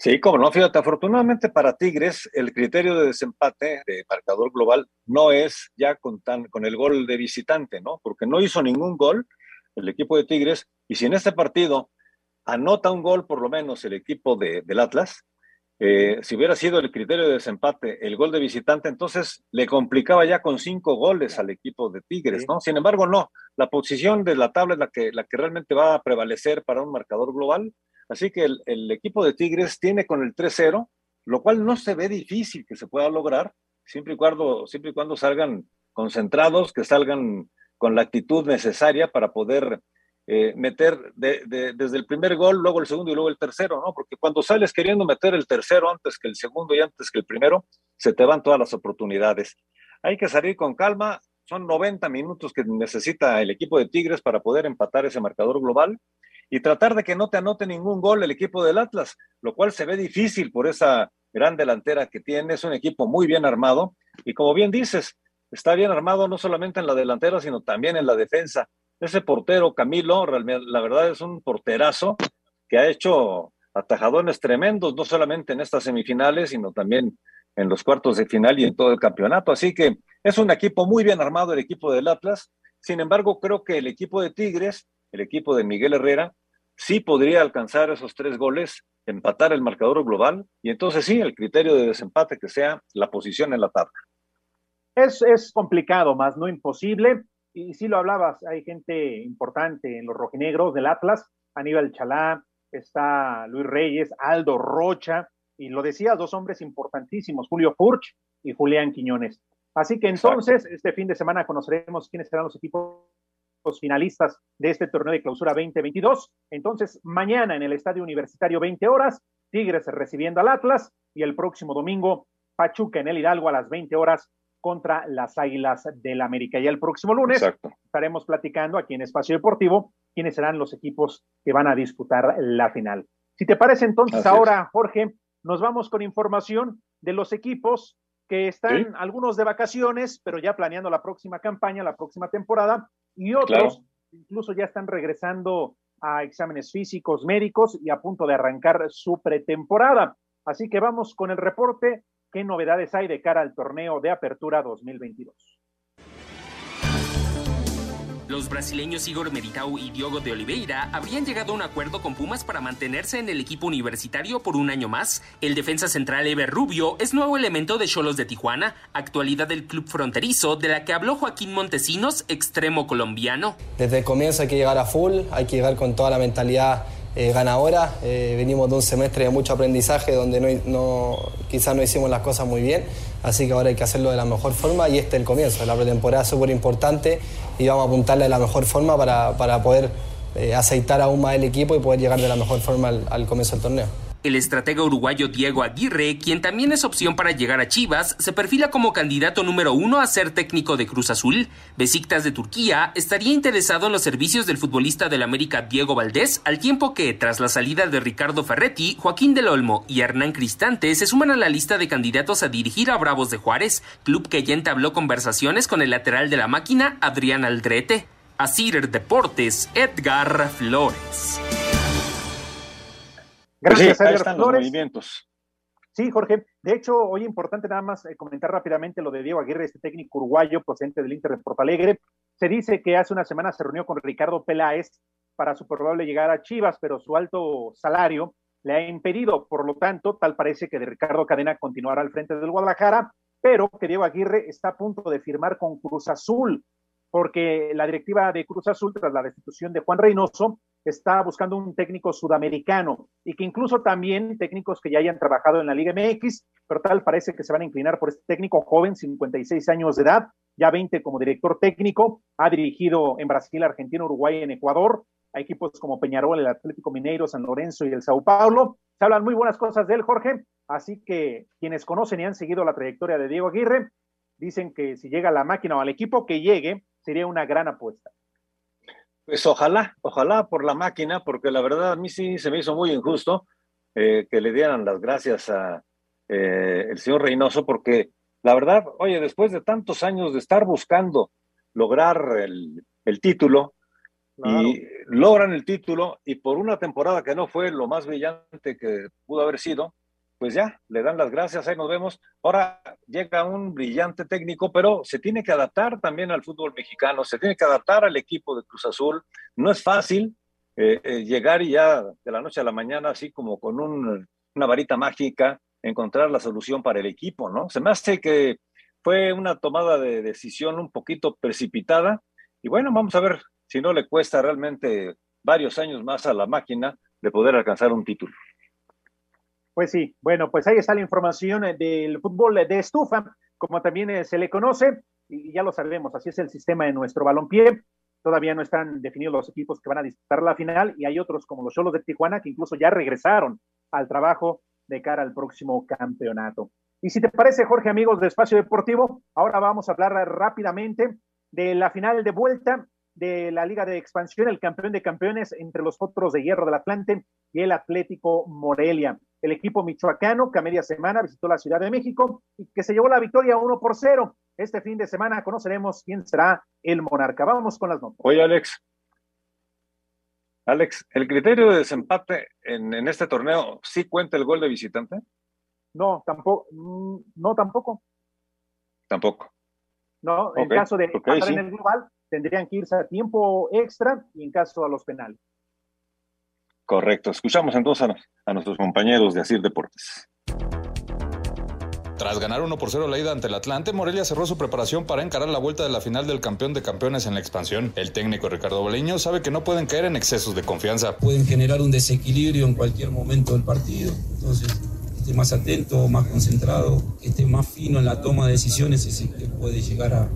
Sí, como no, fíjate, afortunadamente para Tigres el criterio de desempate de marcador global no es ya con, tan, con el gol de visitante, ¿no? Porque no hizo ningún gol el equipo de Tigres y si en este partido anota un gol por lo menos el equipo de, del Atlas, eh, si hubiera sido el criterio de desempate el gol de visitante, entonces le complicaba ya con cinco goles al equipo de Tigres, ¿no? Sin embargo, no. La posición de la tabla es la que, la que realmente va a prevalecer para un marcador global. Así que el, el equipo de Tigres tiene con el 3-0, lo cual no se ve difícil que se pueda lograr, siempre y cuando, siempre y cuando salgan concentrados, que salgan con la actitud necesaria para poder eh, meter de, de, desde el primer gol, luego el segundo y luego el tercero, ¿no? Porque cuando sales queriendo meter el tercero antes que el segundo y antes que el primero, se te van todas las oportunidades. Hay que salir con calma, son 90 minutos que necesita el equipo de Tigres para poder empatar ese marcador global y tratar de que no te anote ningún gol el equipo del Atlas, lo cual se ve difícil por esa gran delantera que tiene, es un equipo muy bien armado y como bien dices, está bien armado no solamente en la delantera, sino también en la defensa ese portero Camilo, la verdad es un porterazo que ha hecho atajadones tremendos, no solamente en estas semifinales, sino también en los cuartos de final y en todo el campeonato. Así que es un equipo muy bien armado el equipo del Atlas. Sin embargo, creo que el equipo de Tigres, el equipo de Miguel Herrera, sí podría alcanzar esos tres goles, empatar el marcador global y entonces sí, el criterio de desempate que sea la posición en la tabla. Es, es complicado, más no imposible. Y sí lo hablabas, hay gente importante en los rojinegros del Atlas, Aníbal Chalá, está Luis Reyes, Aldo Rocha, y lo decía, dos hombres importantísimos, Julio Furch y Julián Quiñones. Así que entonces, este fin de semana conoceremos quiénes serán los equipos finalistas de este torneo de clausura 2022. Entonces, mañana en el Estadio Universitario 20 horas, Tigres recibiendo al Atlas y el próximo domingo Pachuca en el Hidalgo a las 20 horas contra las Águilas del América. Y el próximo lunes estaremos platicando aquí en Espacio Deportivo quiénes serán los equipos que van a disputar la final. Si te parece entonces ahora, Jorge, nos vamos con información de los equipos que están algunos de vacaciones, pero ya planeando la próxima campaña, la próxima temporada, y otros incluso ya están regresando a exámenes físicos, médicos y a punto de arrancar su pretemporada. Así que vamos con el reporte. ¿Qué novedades hay de cara al torneo de apertura 2022? Los brasileños Igor Meritau y Diogo de Oliveira habrían llegado a un acuerdo con Pumas para mantenerse en el equipo universitario por un año más. El defensa central Eber Rubio es nuevo elemento de Cholos de Tijuana, actualidad del club fronterizo de la que habló Joaquín Montesinos, extremo colombiano. Desde el comienzo hay que llegar a full, hay que llegar con toda la mentalidad eh, ganadora. Eh, venimos de un semestre de mucho aprendizaje donde no, no, quizás no hicimos las cosas muy bien, así que ahora hay que hacerlo de la mejor forma y este es el comienzo. La pretemporada es súper importante y vamos a apuntarle de la mejor forma para, para poder eh, aceitar aún más el equipo y poder llegar de la mejor forma al comienzo del torneo. El estratega uruguayo Diego Aguirre, quien también es opción para llegar a Chivas, se perfila como candidato número uno a ser técnico de Cruz Azul. Besiktas de Turquía estaría interesado en los servicios del futbolista del América Diego Valdés, al tiempo que, tras la salida de Ricardo Ferretti, Joaquín del Olmo y Hernán Cristante se suman a la lista de candidatos a dirigir a Bravos de Juárez, club que ya entabló conversaciones con el lateral de la máquina, Adrián Aldrete. Asir Deportes, Edgar Flores. Gracias, pues sí, están Flores. los movimientos. Sí, Jorge. De hecho, hoy importante nada más eh, comentar rápidamente lo de Diego Aguirre, este técnico uruguayo procedente del Inter de Porto Alegre. Se dice que hace una semana se reunió con Ricardo Peláez para su probable llegada a Chivas, pero su alto salario le ha impedido. Por lo tanto, tal parece que de Ricardo Cadena continuará al frente del Guadalajara, pero que Diego Aguirre está a punto de firmar con Cruz Azul, porque la directiva de Cruz Azul, tras la destitución de Juan Reynoso, está buscando un técnico sudamericano y que incluso también técnicos que ya hayan trabajado en la Liga MX, pero tal parece que se van a inclinar por este técnico joven, 56 años de edad, ya 20 como director técnico, ha dirigido en Brasil, Argentina, Uruguay, en Ecuador, a equipos como Peñarol, el Atlético Mineiro, San Lorenzo y el Sao Paulo. Se hablan muy buenas cosas de él, Jorge, así que quienes conocen y han seguido la trayectoria de Diego Aguirre, dicen que si llega a la máquina o al equipo que llegue, sería una gran apuesta. Pues ojalá, ojalá por la máquina, porque la verdad a mí sí se me hizo muy injusto eh, que le dieran las gracias a eh, el señor Reynoso, porque la verdad, oye, después de tantos años de estar buscando lograr el, el título, claro. y logran el título, y por una temporada que no fue lo más brillante que pudo haber sido, pues ya, le dan las gracias, ahí nos vemos. Ahora llega un brillante técnico, pero se tiene que adaptar también al fútbol mexicano, se tiene que adaptar al equipo de Cruz Azul. No es fácil eh, eh, llegar y ya de la noche a la mañana, así como con un, una varita mágica, encontrar la solución para el equipo, ¿no? Se me hace que fue una tomada de decisión un poquito precipitada y bueno, vamos a ver si no le cuesta realmente varios años más a la máquina de poder alcanzar un título. Pues sí, bueno, pues ahí está la información del fútbol de estufa, como también se le conoce, y ya lo sabemos, así es el sistema de nuestro balompié. Todavía no están definidos los equipos que van a disputar la final y hay otros como los Cholos de Tijuana que incluso ya regresaron al trabajo de cara al próximo campeonato. Y si te parece, Jorge, amigos de Espacio Deportivo, ahora vamos a hablar rápidamente de la final de vuelta de la Liga de Expansión, el campeón de campeones entre los Potros de Hierro del Atlante y el Atlético Morelia. El equipo michoacano que a media semana visitó la Ciudad de México y que se llevó la victoria 1 por 0. Este fin de semana conoceremos quién será el monarca. Vamos con las notas. Oye, Alex, Alex, ¿el criterio de desempate en, en este torneo sí cuenta el gol de visitante? No, tampoco. mm, No, tampoco. Tampoco. No, en caso de ok, pasar sí. en el global, tendrían que irse a tiempo extra y en caso a los penales. Correcto. Escuchamos entonces a, a nuestros compañeros de Asir Deportes. Tras ganar 1 por 0 la ida ante el Atlante, Morelia cerró su preparación para encarar la vuelta de la final del campeón de campeones en la expansión. El técnico Ricardo Boleño sabe que no pueden caer en excesos de confianza. pueden generar un desequilibrio en cualquier momento del partido. Entonces, que esté más atento, más concentrado, que esté más fino en la toma de decisiones es el que puede llegar a,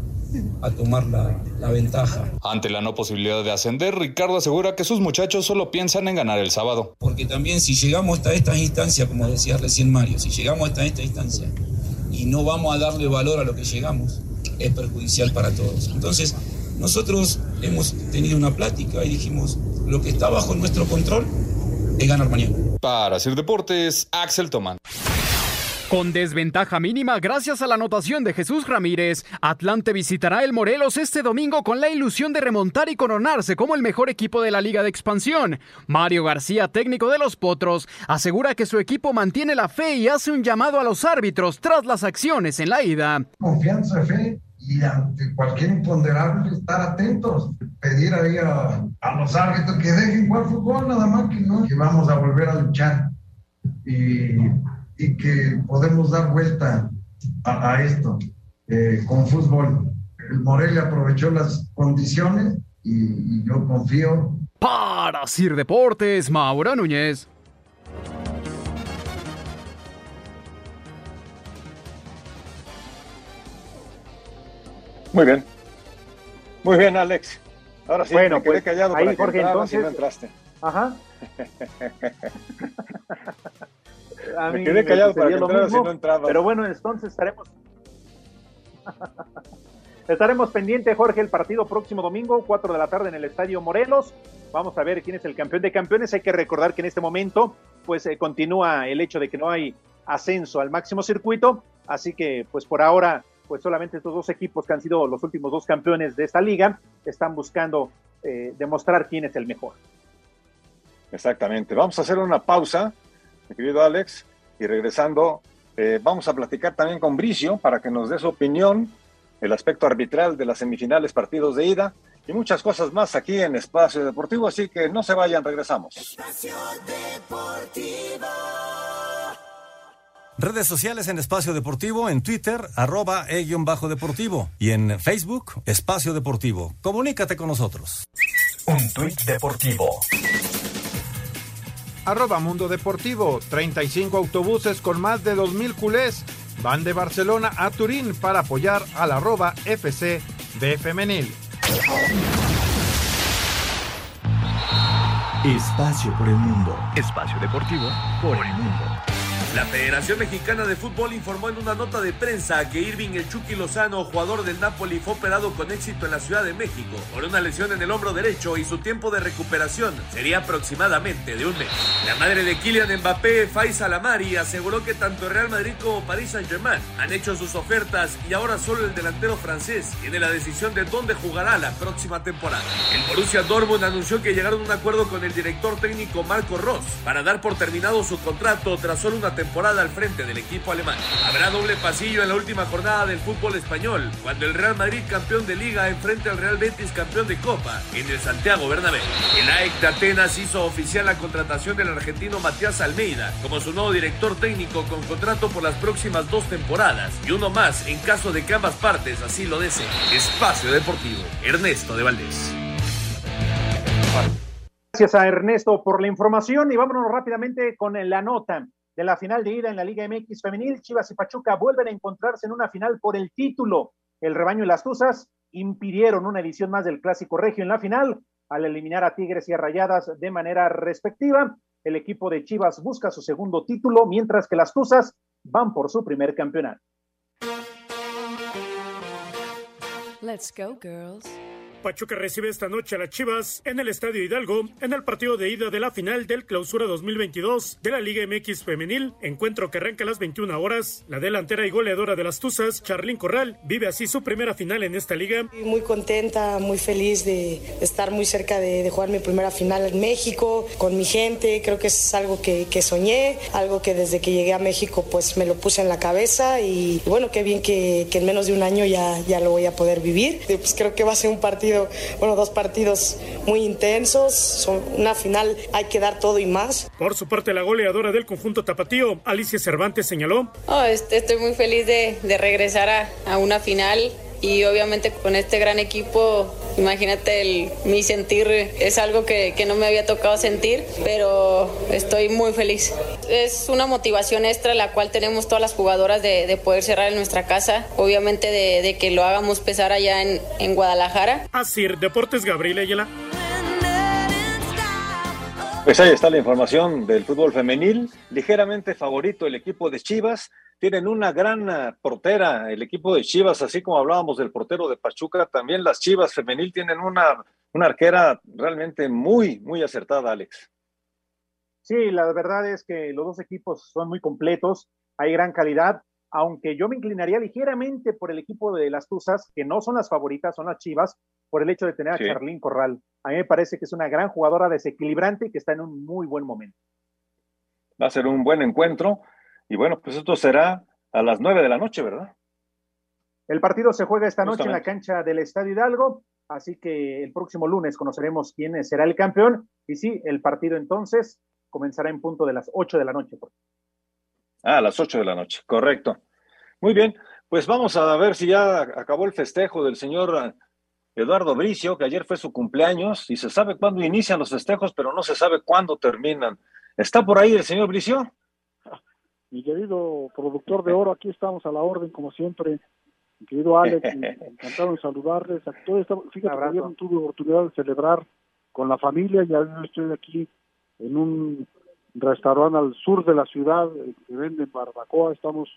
a tomar la, la ventaja. Ante la no posibilidad de ascender, Ricardo asegura que sus muchachos solo piensan en ganar el sábado. Porque también si llegamos hasta estas instancias, como decía recién Mario, si llegamos hasta esta instancia y no vamos a darle valor a lo que llegamos, es perjudicial para todos. Entonces, nosotros hemos tenido una plática y dijimos, lo que está bajo nuestro control es ganar mañana. Para Sir Deportes, Axel Tomán. Con desventaja mínima gracias a la anotación de Jesús Ramírez, Atlante visitará el Morelos este domingo con la ilusión de remontar y coronarse como el mejor equipo de la Liga de Expansión. Mario García, técnico de los Potros, asegura que su equipo mantiene la fe y hace un llamado a los árbitros tras las acciones en la ida. confianza, fe y ante cualquier imponderable estar atentos, pedir ahí a, los árbitros que dejen jugar fútbol, nada más que no, que vamos a volver a luchar y, y que podemos dar vuelta a, a esto eh, con fútbol. El Morelia aprovechó las condiciones y, y yo confío Para Sir Deportes, Maura Núñez. Muy bien. Muy bien, Alex. Ahora sí, Bueno, me quedé pues, callado ahí, para que Jorge, y no entonces- entraste. Ajá. A Me quedé callado para que lo mismo, no entrabas. Pero bueno, entonces estaremos. estaremos pendientes, Jorge, el partido próximo domingo, 4 de la tarde en el Estadio Morelos. Vamos a ver quién es el campeón de campeones. Hay que recordar que en este momento, pues eh, continúa el hecho de que no hay ascenso al máximo circuito. Así que, pues por ahora, pues solamente estos dos equipos que han sido los últimos dos campeones de esta liga están buscando eh, demostrar quién es el mejor. Exactamente. Vamos a hacer una pausa, mi querido Alex, y regresando, eh, vamos a platicar también con Bricio para que nos dé su opinión, el aspecto arbitral de las semifinales, partidos de ida y muchas cosas más aquí en Espacio Deportivo. Así que no se vayan, regresamos. Espacio Deportivo. Redes sociales en Espacio Deportivo, en Twitter, arroba e-deportivo y en Facebook, Espacio Deportivo. Comunícate con nosotros. Un tuit deportivo. Arroba Mundo Deportivo, 35 autobuses con más de 2.000 culés van de Barcelona a Turín para apoyar al arroba FC de Femenil. Espacio por el mundo. Espacio deportivo por el mundo. La Federación Mexicana de Fútbol informó en una nota de prensa que Irving El Chucky Lozano, jugador del Napoli, fue operado con éxito en la Ciudad de México por una lesión en el hombro derecho y su tiempo de recuperación sería aproximadamente de un mes. La madre de Kylian Mbappé, Faiza Lamari, aseguró que tanto Real Madrid como París Saint-Germain han hecho sus ofertas y ahora solo el delantero francés tiene la decisión de dónde jugará la próxima temporada. El Borussia Dortmund anunció que llegaron a un acuerdo con el director técnico Marco Ross para dar por terminado su contrato tras solo una temporada al frente del equipo alemán. Habrá doble pasillo en la última jornada del fútbol español, cuando el Real Madrid campeón de liga enfrente al Real Betis campeón de copa en el Santiago Bernabéu. El AEK de Atenas hizo oficial la contratación del argentino Matías Almeida como su nuevo director técnico con contrato por las próximas dos temporadas y uno más en caso de que ambas partes así lo deseen. Espacio Deportivo, Ernesto de Valdés. Gracias a Ernesto por la información y vámonos rápidamente con la nota de la final de ida en la Liga MX femenil. Chivas y Pachuca vuelven a encontrarse en una final por el título. El rebaño y las Tuzas impidieron una edición más del Clásico Regio en la final al eliminar a Tigres y a Rayadas de manera respectiva. El equipo de Chivas busca su segundo título, mientras que las Tuzas van por su primer campeonato. Let's go, girls. Pachuca recibe esta noche a las Chivas en el Estadio Hidalgo en el partido de ida de la final del Clausura 2022 de la Liga MX Femenil, encuentro que arranca a las 21 horas. La delantera y goleadora de las Tuzas, Charlín Corral, vive así su primera final en esta liga. Muy contenta, muy feliz de estar muy cerca de, de jugar mi primera final en México, con mi gente, creo que es algo que, soñé, algo que desde que llegué a México pues me lo puse en la cabeza y, bueno, qué bien que, que en menos de un año ya, ya lo voy a poder vivir. Pues creo que va a ser un partido bueno, dos partidos muy intensos, son una final hay que dar todo y más. Por su parte, la goleadora del conjunto tapatío, Alicia Cervantes, señaló. Oh, estoy muy feliz de, de regresar a, a una final y obviamente con este gran equipo, imagínate, el, mi sentir es algo que, que, no me había tocado sentir, pero estoy muy feliz. Es una motivación extra la cual tenemos todas las jugadoras de, de poder cerrar en nuestra casa, obviamente de, de, que lo hagamos pesar allá en, en Guadalajara. Así, Deportes Gabriel Ayala. Pues ahí está la información del fútbol femenil. Ligeramente favorito el equipo de Chivas. Tienen una gran eh, portera el equipo de Chivas, así como hablábamos del portero de Pachuca. También las Chivas femenil tienen una, una arquera realmente muy, muy acertada, Alex. Sí, la verdad es que los dos equipos son muy completos. Hay gran calidad aunque yo me inclinaría ligeramente por el equipo de las Tuzas, que no son las favoritas, son las Chivas, por el hecho de tener sí. a Charlín Corral. A mí me parece que es una gran jugadora desequilibrante y que está en un muy buen momento. Va a ser un buen encuentro. Y bueno, pues esto será a las nueve de la noche, ¿verdad? El partido se juega esta noche en la cancha del Estadio Hidalgo, así que el próximo lunes conoceremos quién será el campeón. Y sí, el partido entonces comenzará en punto de las ocho de la noche. Ah, a las 8 de la noche, correcto. Muy bien, pues vamos a ver si ya acabó el festejo del señor Eduardo Bricio, que ayer fue su cumpleaños, y se sabe cuándo inician los festejos, pero no se sabe cuándo terminan. ¿Está por ahí el señor Bricio? Mi querido productor de oro, aquí estamos a la orden, como siempre. Mi querido Alex, encantado de saludarles. A todo esta, fíjate que ayer tuve oportunidad de celebrar con la familia, ya estoy aquí en un restaurante al sur de la ciudad que venden barbacoa. Estamos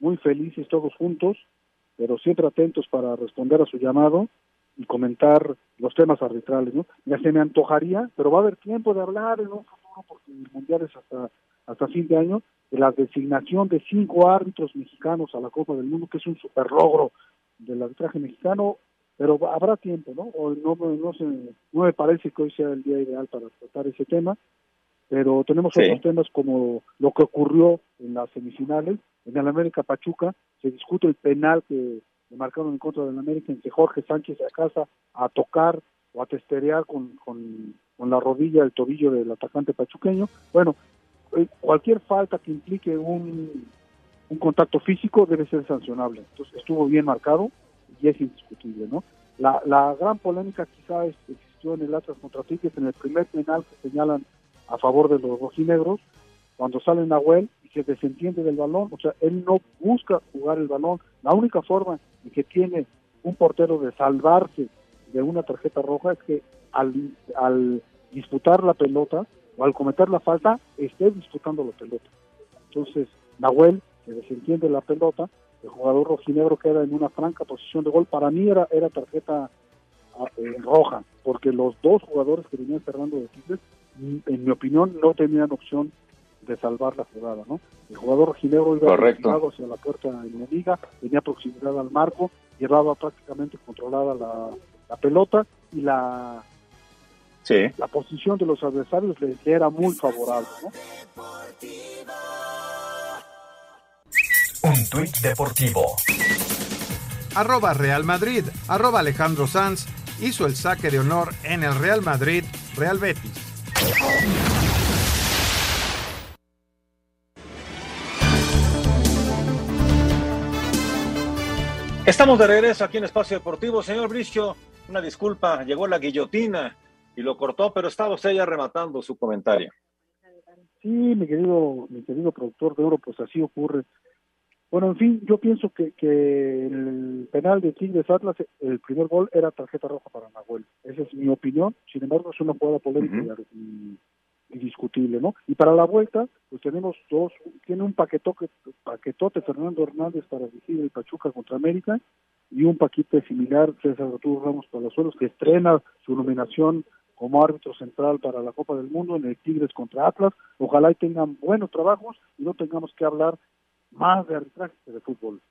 muy felices todos juntos, pero siempre atentos para responder a su llamado y comentar los temas arbitrales. ¿no? Ya se me antojaría, pero va a haber tiempo de hablar en un futuro, porque el Mundial es hasta, hasta fin de año, de la designación de cinco árbitros mexicanos a la Copa del Mundo, que es un super logro del arbitraje mexicano, pero habrá tiempo, ¿no? O no, no, se, no me parece que hoy sea el día ideal para tratar ese tema, pero tenemos sí. otros temas como lo que ocurrió en las semifinales, en el América Pachuca, se discute el penal que le marcaron en contra del América en que Jorge Sánchez se casa a tocar o a testerear con, con, con la rodilla, el tobillo del atacante pachuqueño. Bueno, cualquier falta que implique un, contacto físico debe ser sancionable. Entonces estuvo bien marcado y es indiscutible, ¿no? La, gran polémica quizá existió en el Atlas contra Tigres en el primer penal que señalan a favor de los rojinegros, cuando sale Nahuel y se desentiende del balón, o sea, él no busca jugar el balón, la única forma que tiene un portero de salvarse de una tarjeta roja es que al disputar la pelota o al cometer la falta, esté disputando la pelota. Entonces, Nahuel se desentiende la pelota, el jugador rojinegro queda en una franca posición de gol, para mí era, era tarjeta eh, roja, porque los dos jugadores que venían cerrando de Tigres en mi opinión, no tenían opción de salvar la jugada, ¿no? El jugador ginebro iba hacia la puerta enemiga, tenía proximidad al marco, llevaba prácticamente controlada la, la pelota y la sí. la posición de los adversarios le, le era muy favorable, ¿no? Un tuit deportivo. Arroba Real Madrid, arroba Alejandro Sanz hizo el saque de honor en el Real Madrid, Real Betis. Estamos de regreso aquí en Espacio Deportivo. Señor Bricio, una disculpa, llegó la guillotina y lo cortó, pero estaba usted ya rematando su comentario. Sí, mi querido, mi querido productor de oro, pues así ocurre. Bueno, en fin, yo pienso que, que el penal de Tigres Atlas, el primer gol era tarjeta roja para Nahuel. Esa es mi opinión. Sin embargo, es una jugada polémica uh -huh. y, indiscutible, ¿no? Y para la vuelta, pues tenemos dos, tiene un paquetote, paquetote Fernando Hernández para dirigir el Pachuca contra América, y un paquete similar, César Arturo Ramos Palazuelos, que estrena su nominación como árbitro central para la Copa del Mundo en el Tigres contra Atlas. Ojalá y tengan buenos trabajos y no tengamos que hablar más de arbitraje que de fútbol.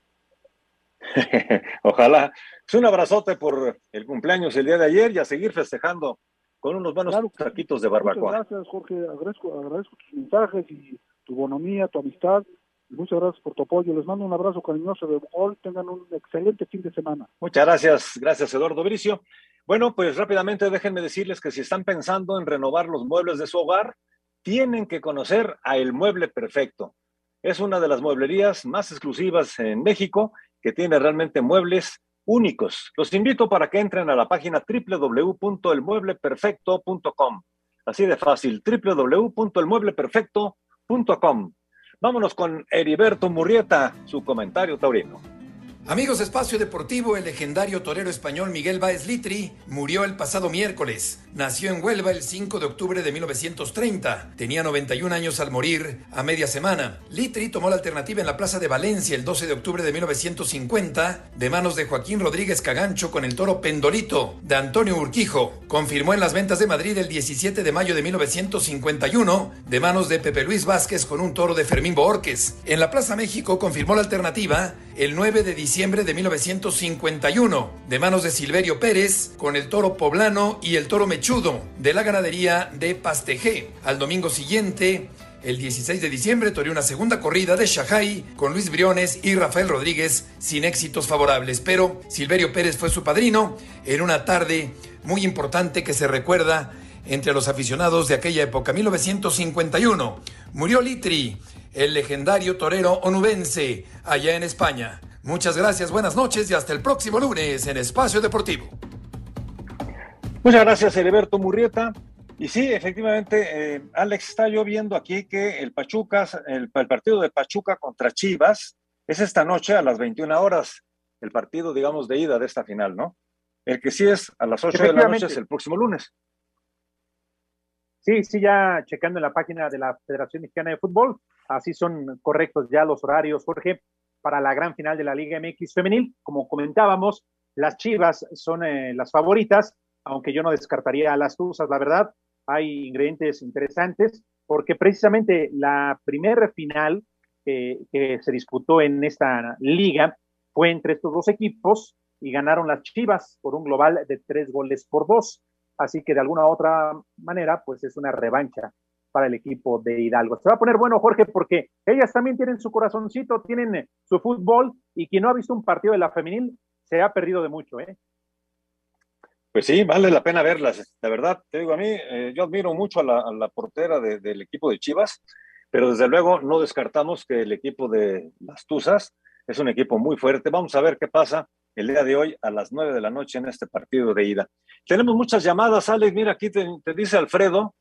Ojalá. Es un abrazote por el cumpleaños el día de ayer y a seguir festejando con unos buenos taquitos de barbacoa. Muchas gracias, Jorge. Agradezco, agradezco tus mensajes y tu bonomía, tu amistad. Muchas gracias por tu apoyo. Les mando un abrazo cariñoso de gol. Tengan un excelente fin de semana. Muchas gracias. Gracias, Eduardo Bricio. Bueno, pues rápidamente déjenme decirles que si están pensando en renovar los muebles de su hogar, tienen que conocer a El Mueble Perfecto. Es una de las mueblerías más exclusivas en México que tiene realmente muebles únicos. Los invito para que entren a la página www.elmuebleperfecto.com. Así de fácil, www.elmuebleperfecto.com. Vámonos con Heriberto Murrieta, su comentario taurino. Amigos Espacio Deportivo, el legendario torero español Miguel Báez Litri murió el pasado miércoles. Nació en Huelva el 5 de octubre de 1930. Tenía 91 años al morir a media semana. Litri tomó la alternativa en la Plaza de Valencia el 12 de octubre de 1950 de manos de Joaquín Rodríguez Cagancho con el toro Pendolito de Antonio Urquijo. Confirmó en las ventas de Madrid el 17 de mayo de 1951 de manos de Pepe Luis Vázquez con un toro de Fermín Boorques. En la Plaza México confirmó la alternativa el 9 de diciembre de 1951, de manos de Silverio Pérez, con el toro poblano y el toro mechudo de la ganadería de Pastejé. Al domingo siguiente, el 16 de diciembre, toreó una segunda corrida de Shanghai con Luis Briones y Rafael Rodríguez sin éxitos favorables, pero Silverio Pérez fue su padrino en una tarde muy importante que se recuerda entre los aficionados de aquella época, 1951. Murió Litri, el legendario torero onubense, allá en España. Muchas gracias, buenas noches y hasta el próximo lunes en Espacio Deportivo. Muchas gracias, Heriberto Murrieta. Y sí, efectivamente, eh, Alex, está yo viendo aquí que el Pachuca, el, el, partido de Pachuca contra Chivas es esta noche a las 21 horas, el partido, digamos, de ida de esta final, ¿no? El que sí es a las 8 de la noche es el próximo lunes. Sí, sí, ya checando en la página de la Federación Mexicana de Fútbol, así son correctos ya los horarios, Jorge, para la gran final de la Liga MX femenil. Como comentábamos, las Chivas son eh, las favoritas, aunque yo no descartaría a las Tuzas, la verdad. Hay ingredientes interesantes, porque precisamente la primera final eh, que se disputó en esta liga fue entre estos dos equipos y ganaron las Chivas por un global de tres goles por dos. Así que de alguna u otra manera, pues es una revancha para el equipo de Hidalgo. Se va a poner bueno, Jorge, porque ellas también tienen su corazoncito, tienen eh, su fútbol y quien no ha visto un partido de la femenil se ha perdido de mucho, ¿eh? Pues sí, vale la pena verlas. La verdad, te digo, a mí, eh, yo admiro mucho a la, portera de, del equipo de Chivas, pero desde luego no descartamos que el equipo de las Tuzas es un equipo muy fuerte. Vamos a ver qué pasa el día de hoy a las nueve de la noche en este partido de ida. Tenemos muchas llamadas, Alex. Mira, aquí te, dice Alfredo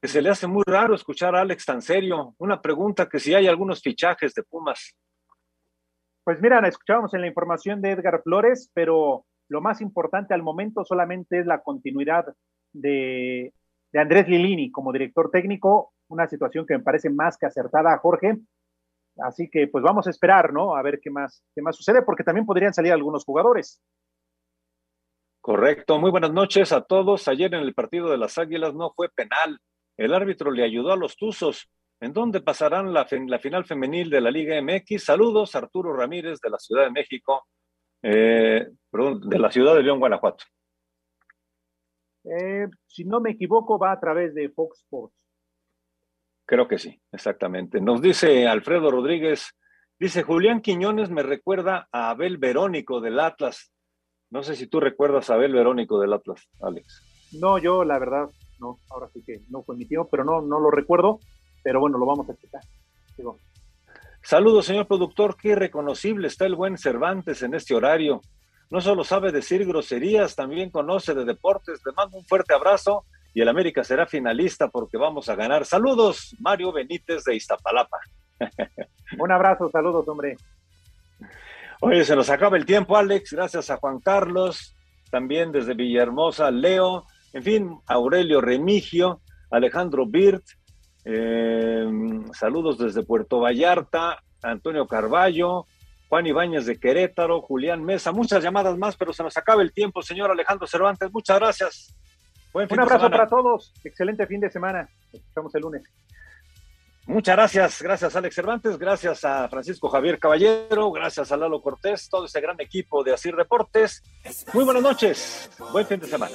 que se le hace muy raro escuchar a Alex tan serio. Una pregunta que si hay algunos fichajes de Pumas. Pues mira, escuchábamos en la información de Edgar Flores, pero lo más importante al momento solamente es la continuidad de, de Andrés Lilini como director técnico, una situación que me parece más que acertada, Jorge. Así que pues vamos a esperar, ¿no? A ver qué más, qué más sucede, porque también podrían salir algunos jugadores. Correcto, muy buenas noches a todos. Ayer en el partido de las Águilas no fue penal. El árbitro le ayudó a los Tuzos. ¿En dónde pasarán la, la final femenil de la Liga MX? Saludos, Arturo Ramírez de la Ciudad de México, eh, perdón, de la ciudad de León, Guanajuato. Eh, si no me equivoco, va a través de Fox Sports. Creo que sí, exactamente. Nos dice Alfredo Rodríguez, dice Julián Quiñones me recuerda a Abel Verónico del Atlas. No sé si tú recuerdas a Abel Verónico del Atlas, Alex. No, yo la verdad, no, ahora sí que no fue mi tío, pero no, no lo recuerdo, pero bueno, lo vamos a checar. Digo. Saludos, señor productor, qué reconocible está el buen Cervantes en este horario. No solo sabe decir groserías, también conoce de deportes. Le mando un fuerte abrazo y el América será finalista porque vamos a ganar. Saludos, Mario Benítez de Iztapalapa. Un abrazo, saludos, hombre. Oye, se nos acaba el tiempo, Alex. Gracias a Juan Carlos, también desde Villahermosa, Leo, en fin, Aurelio Remigio, Alejandro Birt, eh, saludos desde Puerto Vallarta, Antonio Carballo, Juan Ibáñez de Querétaro, Julián Mesa, muchas llamadas más, pero se nos acaba el tiempo, señor Alejandro Cervantes. Muchas gracias. Buen fin Un abrazo para todos. Excelente fin de semana. Nos escuchamos el lunes. Muchas gracias, gracias Alex Cervantes, gracias a Francisco Javier Caballero, gracias a Lalo Cortés, todo ese gran equipo de Asir Deportes. Muy buenas noches, buen fin de semana.